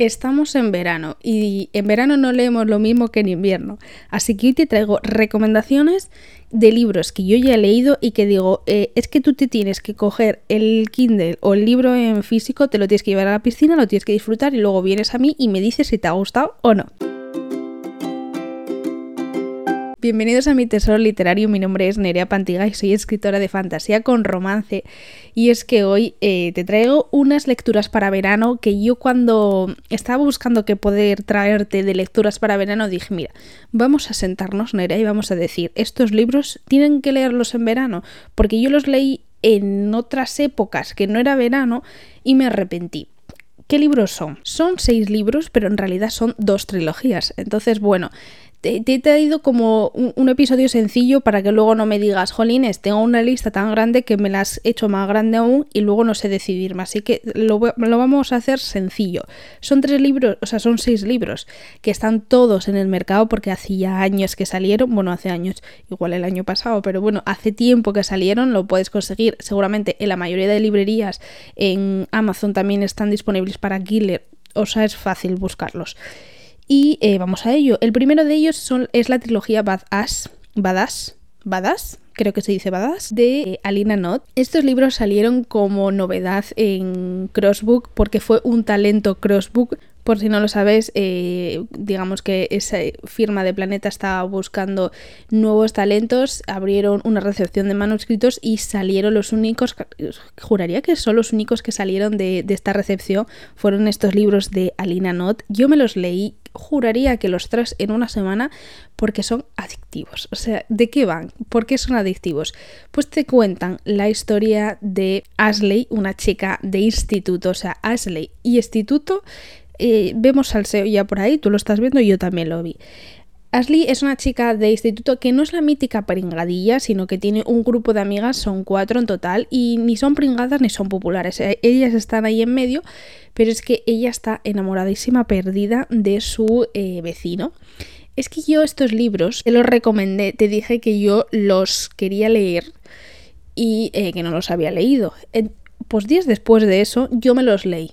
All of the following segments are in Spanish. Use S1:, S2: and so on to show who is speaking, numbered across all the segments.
S1: Estamos en verano y en verano no leemos lo mismo que en invierno, así que hoy te traigo recomendaciones de libros que yo ya he leído y que digo, eh, es que tú te tienes que coger el Kindle o el libro en físico, te lo tienes que llevar a la piscina, lo tienes que disfrutar y luego vienes a mí y me dices si te ha gustado o no. Bienvenidos a mi tesoro literario, mi nombre es Nerea Pantiga y soy escritora de fantasía con romance. Y es que hoy eh, te traigo unas lecturas para verano que yo cuando estaba buscando qué poder traerte de lecturas para verano dije, mira, vamos a sentarnos Nerea y vamos a decir, estos libros tienen que leerlos en verano, porque yo los leí en otras épocas que no era verano y me arrepentí. ¿Qué libros son? Son seis libros, pero en realidad son dos trilogías. Entonces, bueno, te, he traído como un, episodio sencillo para que luego no me digas, jolines, tengo una lista tan grande que me la has hecho más grande aún y luego no sé decidirme. Así que lo, lo, vamos a hacer sencillo. Son tres libros, o sea, son seis libros que están todos en el mercado porque hacía años que salieron. Bueno, hace años, igual el año pasado, pero bueno, hace tiempo que salieron. Lo puedes conseguir seguramente en la mayoría de librerías. En Amazon también están disponibles para Killer. O sea, es fácil buscarlos. Y eh, vamos a ello. El primero de ellos es la trilogía Badass, Badass, Badass, creo que se dice Badass, de eh, Alina Not. Estos libros salieron como novedad en Crossbook porque fue un talento Crossbook por si no lo sabes, eh, digamos que esa firma de Planeta estaba buscando nuevos talentos, abrieron una recepción de manuscritos y salieron los únicos, juraría que son los únicos que salieron de, esta recepción, fueron estos libros de Alina Not. Yo me los leí, juraría que los tres en una semana porque son adictivos. O sea, ¿de qué van? ¿Por qué son adictivos? Pues te cuentan la historia de Ashley, una chica de instituto, o sea, Ashley y instituto eh, vemos salseo ya por ahí, tú lo estás viendo y yo también lo vi. Ashley es una chica de instituto que no es la mítica pringadilla, sino que tiene un grupo de amigas, son cuatro en total, y ni son pringadas ni son populares. Eh, ellas están ahí en medio, pero es que ella está enamoradísima, perdida de su eh, vecino. Es que yo estos libros te los recomendé, te dije que yo los quería leer y que no los había leído. Pues días después de eso yo me los leí.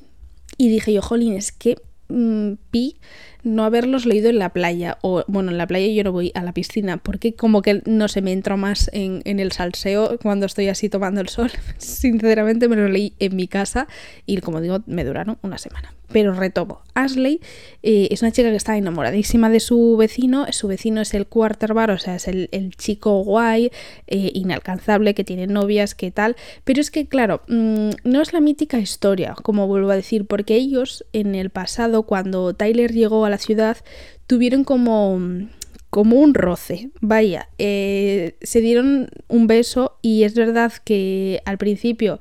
S1: Y dije yo, jolín, es que mm, pi no haberlos leído en la playa. O bueno, en la playa yo no voy a la piscina porque como que no se me entro más en, en el salseo cuando estoy así tomando el sol. Sinceramente me lo leí en mi casa y como digo, me duraron una semana. Pero retomo, Ashley eh, es una chica que está enamoradísima de su vecino, su vecino es el quarterback, o sea, es el, chico guay, eh, inalcanzable, que tiene novias, que tal, pero es que claro, mm, no es la mítica historia, como vuelvo a decir, porque ellos en el pasado, cuando Tyler llegó a la ciudad, tuvieron como como un roce. Vaya, eh, se dieron un beso y es verdad que al principio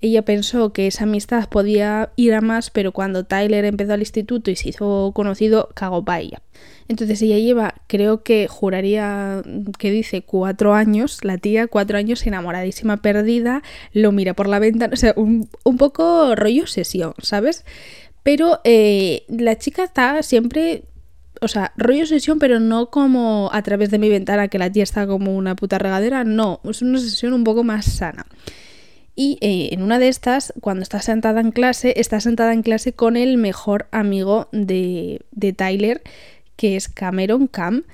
S1: ella pensó que esa amistad podía ir a más, pero cuando Tyler empezó al instituto y se hizo conocido, cagó para. Entonces ella lleva, creo que juraría que dice cuatro años, la tía, cuatro años enamoradísima, perdida, lo mira por la ventana, o sea, un, poco rollo sesión, ¿sabes? Pero eh, la chica está siempre o sea, rollo sesión, pero no como a través de mi ventana que la tía está como una puta regadera, no, es una sesión un poco más sana. Y eh, en una de estas, cuando está sentada en clase, está sentada en clase con el mejor amigo de, de Tyler, que es Cameron Cam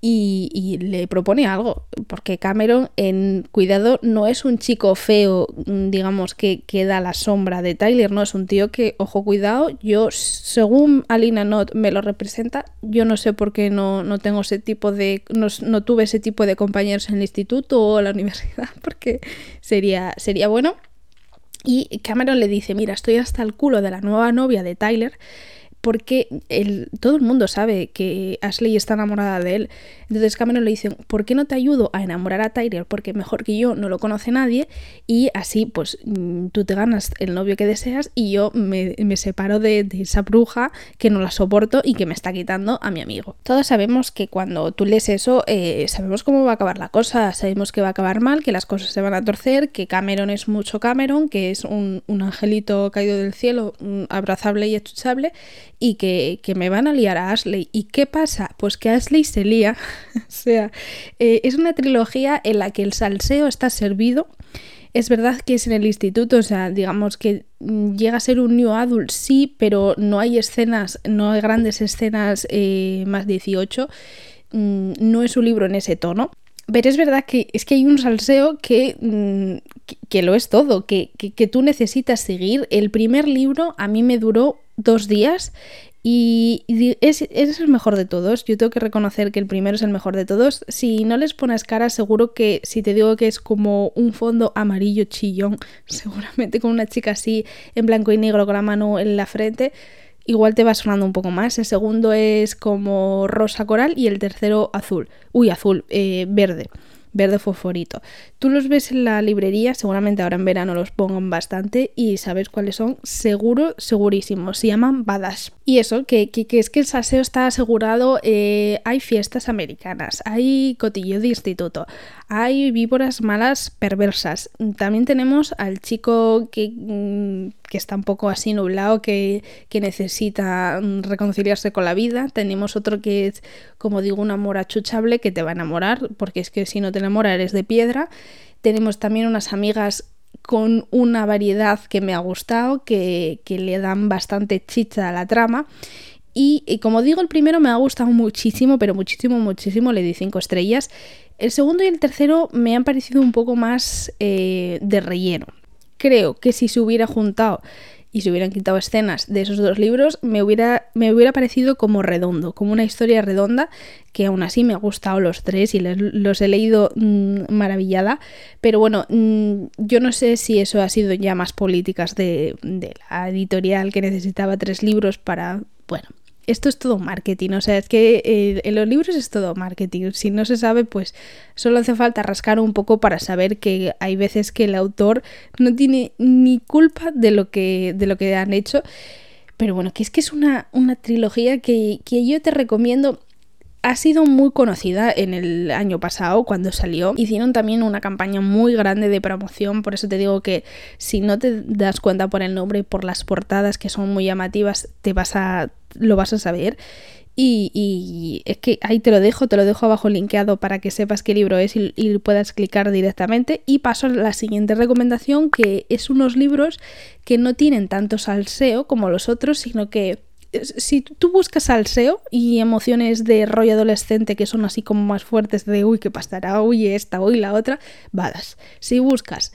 S1: y, le propone algo, porque Cameron en Cuidado no es un chico feo, mm, digamos, que queda a la sombra de Tyler, no es un tío que, ojo, cuidado, yo, según Alina Not me lo representa, yo no sé por qué no, no tengo ese tipo de, no, no, tuve ese tipo de compañeros en el instituto o la universidad, porque sería, sería bueno. Y Cameron le dice, mira, estoy hasta el culo de la nueva novia de Tyler, porque todo el mundo sabe que Ashley está enamorada de él. Entonces Cameron le dice, ¿por qué no te ayudo a enamorar a Tyler? Porque mejor que yo no lo conoce nadie y así pues mm, tú te ganas el novio que deseas y yo me, separo de, esa bruja que no la soporto y que me está quitando a mi amigo. Todos sabemos que cuando tú lees eso, eh, sabemos cómo va a acabar la cosa, sabemos que va a acabar mal, que las cosas se van a torcer, que Cameron es mucho Cameron, que es un, angelito caído del cielo, abrazable y estuchable y que, me van a liar a Ashley. ¿Y qué pasa? Pues que Ashley se lía. o sea, eh, es una trilogía en la que el salseo está servido. Es verdad que es en el instituto, o sea, digamos que mm, llega a ser un new adult, sí, pero no hay escenas, no hay grandes escenas eh, más 18. Mm, no es un libro en ese tono. Pero es verdad que es que hay un salseo que, mm, que, lo es todo, que, que, tú necesitas seguir. El primer libro a mí me duró dos días y, es, es, el mejor de todos. Yo tengo que reconocer que el primero es el mejor de todos. Si no les pones cara, seguro que si te digo que es como un fondo amarillo chillón, seguramente con una chica así en blanco y negro con la mano en la frente, igual te va sonando un poco más. El segundo es como rosa coral y el tercero azul. Uy, azul, eh, verde verde fosforito. Tú los ves en la librería, seguramente ahora en verano los pongan bastante y sabes cuáles son, seguro, segurísimo. Se llaman Badash. Y eso, que, es que el saseo está asegurado, eh, hay fiestas americanas, hay cotillo de instituto, hay víboras malas perversas. También tenemos al chico que, mm, que está un poco así nublado, que, que, necesita mm, reconciliarse con la vida. Tenemos otro que es, como digo, un amor achuchable que te va a enamorar, porque es que si no te enamora eres de piedra. Tenemos también unas amigas con una variedad que me ha gustado, que, le dan bastante chicha a la trama. Y, como digo, el primero me ha gustado muchísimo, pero muchísimo, muchísimo, le di cinco estrellas. El segundo y el tercero me han parecido un poco más eh, de relleno. Creo que si se hubiera juntado y se hubieran quitado escenas de esos dos libros, me hubiera, me hubiera parecido como redondo, como una historia redonda, que aún así me ha gustado los tres y los he leído mm, maravillada. Pero bueno, mm, yo no sé si eso ha sido ya más políticas de, de la editorial que necesitaba tres libros para. Bueno, esto es todo marketing, o sea, es que eh, en los libros es todo marketing. Si no se sabe, pues solo hace falta rascar un poco para saber que hay veces que el autor no tiene ni culpa de lo que, de lo que han hecho. Pero bueno, que es que es una, una trilogía que, que yo te recomiendo ha sido muy conocida en el año pasado cuando salió. Hicieron también una campaña muy grande de promoción, por eso te digo que si no te das cuenta por el nombre y por las portadas que son muy llamativas, te vas a lo vas a saber. Y, es que ahí te lo dejo, te lo dejo abajo linkeado para que sepas qué libro es y, y, puedas clicar directamente. Y paso a la siguiente recomendación, que es unos libros que no tienen tanto salseo como los otros, sino que si tú buscas salseo y emociones de rollo adolescente que son así como más fuertes de uy, qué pasará, uy, esta, uy, la otra, vadas. Si buscas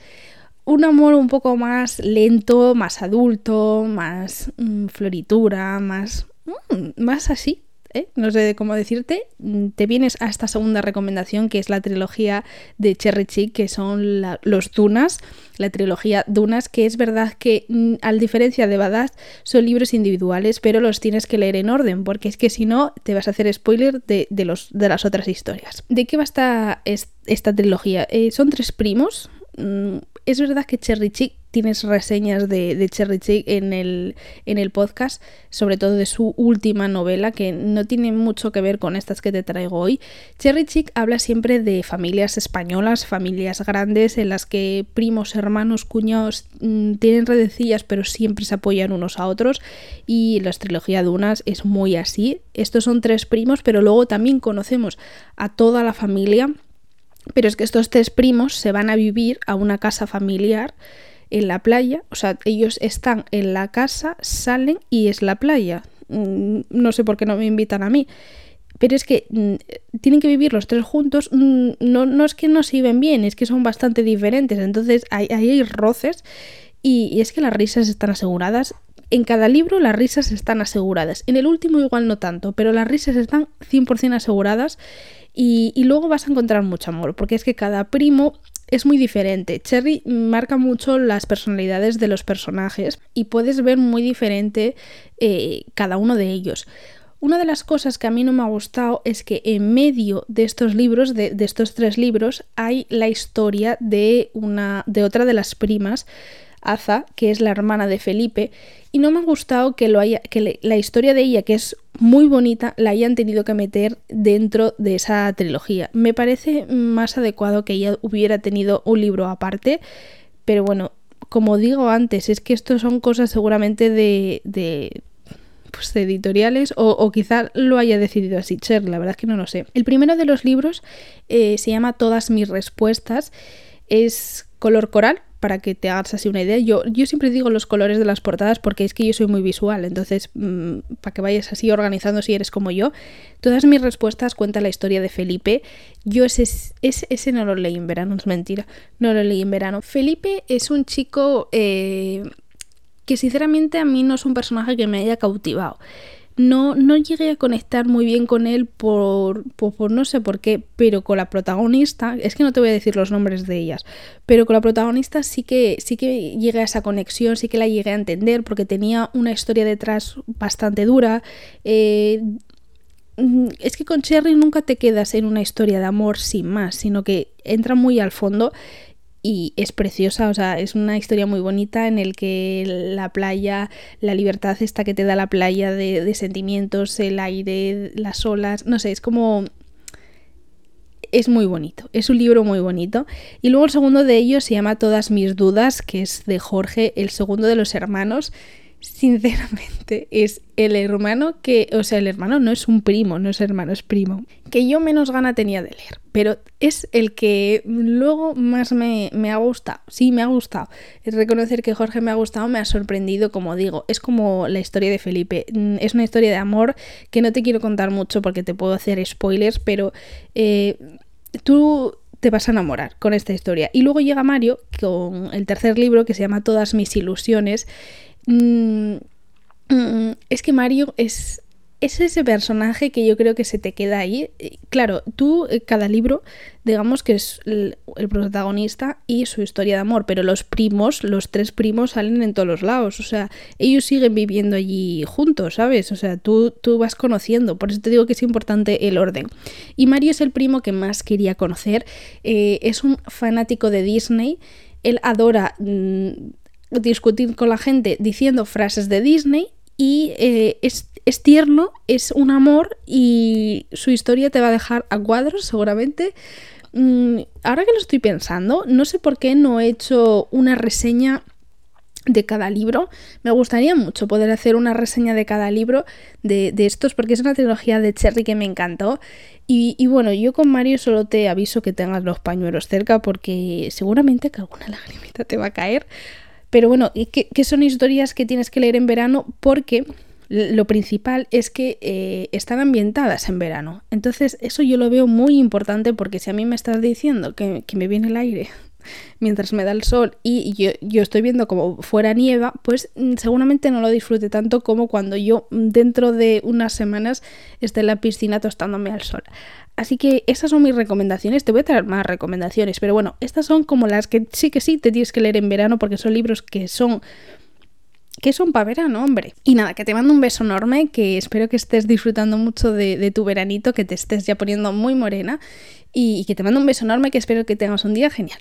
S1: un amor un poco más lento, más adulto, más mm, floritura, más, mm, más así, ¿eh? no sé cómo decirte, mm, te vienes a esta segunda recomendación que es la trilogía de Cherry Chick, que son los Dunas, la trilogía Dunas, que es verdad que mm, al diferencia de Badass son libros individuales, pero los tienes que leer en orden, porque es que si no te vas a hacer spoiler de, los, de las otras historias. ¿De qué va esta, esta trilogía? Eh, son tres primos, es verdad que Cherry Chick tienes reseñas de, Cherry Chick en el, en el podcast, sobre todo de su última novela, que no tiene mucho que ver con estas que te traigo hoy. Cherry Chick habla siempre de familias españolas, familias grandes, en las que primos, hermanos, cuñados mm, tienen redecillas, pero siempre se apoyan unos a otros. Y la trilogía de unas es muy así. Estos son tres primos, pero luego también conocemos a toda la familia pero es que estos tres primos se van a vivir a una casa familiar en la playa. O sea, ellos están en la casa, salen y es la playa. Mm, no sé por qué no me invitan a mí. Pero es que mm, tienen que vivir los tres juntos. Mm, no, no es que no se viven bien, es que son bastante diferentes. Entonces ahí hay, roces. Y, y es que las risas están aseguradas. En cada libro las risas están aseguradas. En el último igual no tanto, pero las risas están 100% aseguradas y, luego vas a encontrar mucho amor, porque es que cada primo es muy diferente. Cherry marca mucho las personalidades de los personajes y puedes ver muy diferente eh, cada uno de ellos. Una de las cosas que a mí no me ha gustado es que en medio de estos libros, de, estos tres libros, hay la historia de una. de otra de las primas Aza, que es la hermana de Felipe, y no me ha gustado que, lo haya, que la historia de ella, que es muy bonita, la hayan tenido que meter dentro de esa trilogía. Me parece más adecuado que ella hubiera tenido un libro aparte, pero bueno, como digo antes, es que esto son cosas seguramente de, de pues, editoriales o, quizá lo haya decidido así Cher, la verdad es que no lo sé. El primero de los libros eh, se llama Todas mis respuestas, es color coral, para que te hagas así una idea. Yo, yo siempre digo los colores de las portadas porque es que yo soy muy visual, entonces mm, para que vayas así organizando si eres como yo. Todas mis respuestas cuentan la historia de Felipe. Yo ese, ese, ese no lo leí en verano, es mentira, no lo leí en verano. Felipe es un chico eh, que sinceramente a mí no es un personaje que me haya cautivado no, no llegué a conectar muy bien con él por, por, no sé por qué, pero con la protagonista, es que no te voy a decir los nombres de ellas, pero con la protagonista sí que, sí que llegué a esa conexión, sí que la llegué a entender porque tenía una historia detrás bastante dura. Eh, mm, es que con Cherry nunca te quedas en una historia de amor sin más, sino que entra muy al fondo y es preciosa, o sea, es una historia muy bonita en el que la playa, la libertad esta que te da la playa de, de sentimientos, el aire, las olas, no sé, es como es muy bonito, es un libro muy bonito. Y luego el segundo de ellos se llama Todas mis dudas, que es de Jorge, el segundo de los hermanos, sinceramente, es el hermano que, o sea, el hermano no es un primo, no es hermano, es primo, que yo menos gana tenía de leer, pero es el que luego más me, me ha gustado, sí, me ha gustado. Es reconocer que Jorge me ha gustado, me ha sorprendido, como digo, es como la historia de Felipe, mm, es una historia de amor que no te quiero contar mucho porque te puedo hacer spoilers, pero eh, tú te vas a enamorar con esta historia. Y luego llega Mario con el tercer libro que se llama Todas mis ilusiones Mm, mm, es que Mario es, es ese personaje que yo creo que se te queda ahí. Claro, tú, eh, cada libro, digamos que es el, protagonista y su historia de amor, pero los primos, los tres primos salen en todos los lados. O sea, ellos siguen viviendo allí juntos, ¿sabes? O sea, tú, tú vas conociendo. Por eso te digo que es importante el orden. Y Mario es el primo que más quería conocer. Eh, es un fanático de Disney. Él adora. Mm, discutir con la gente diciendo frases de Disney y eh, es, tierno, es un amor y su historia te va a dejar a cuadros seguramente. Mm, ahora que lo estoy pensando, no sé por qué no he hecho una reseña de cada libro. Me gustaría mucho poder hacer una reseña de cada libro de, estos, porque es una trilogía de Cherry que me encantó. Y, y, bueno, yo con Mario solo te aviso que tengas los pañuelos cerca, porque seguramente que alguna lagrimita te va a caer. Pero bueno, ¿qué, ¿qué, son historias que tienes que leer en verano? Porque lo principal es que eh, están ambientadas en verano. Entonces, eso yo lo veo muy importante porque si a mí me estás diciendo que, que me viene el aire mientras me da el sol y yo, yo, estoy viendo como fuera nieva, pues mm, seguramente no lo disfrute tanto como cuando yo mm, dentro de unas semanas esté en la piscina tostándome al sol. Así que esas son mis recomendaciones. Te voy a traer más recomendaciones, pero bueno, estas son como las que sí que sí te tienes que leer en verano porque son libros que son que son para verano, hombre. Y nada, que te mando un beso enorme, que espero que estés disfrutando mucho de, tu veranito, que te estés ya poniendo muy morena y que te mando un beso enorme, que espero que tengas un día genial.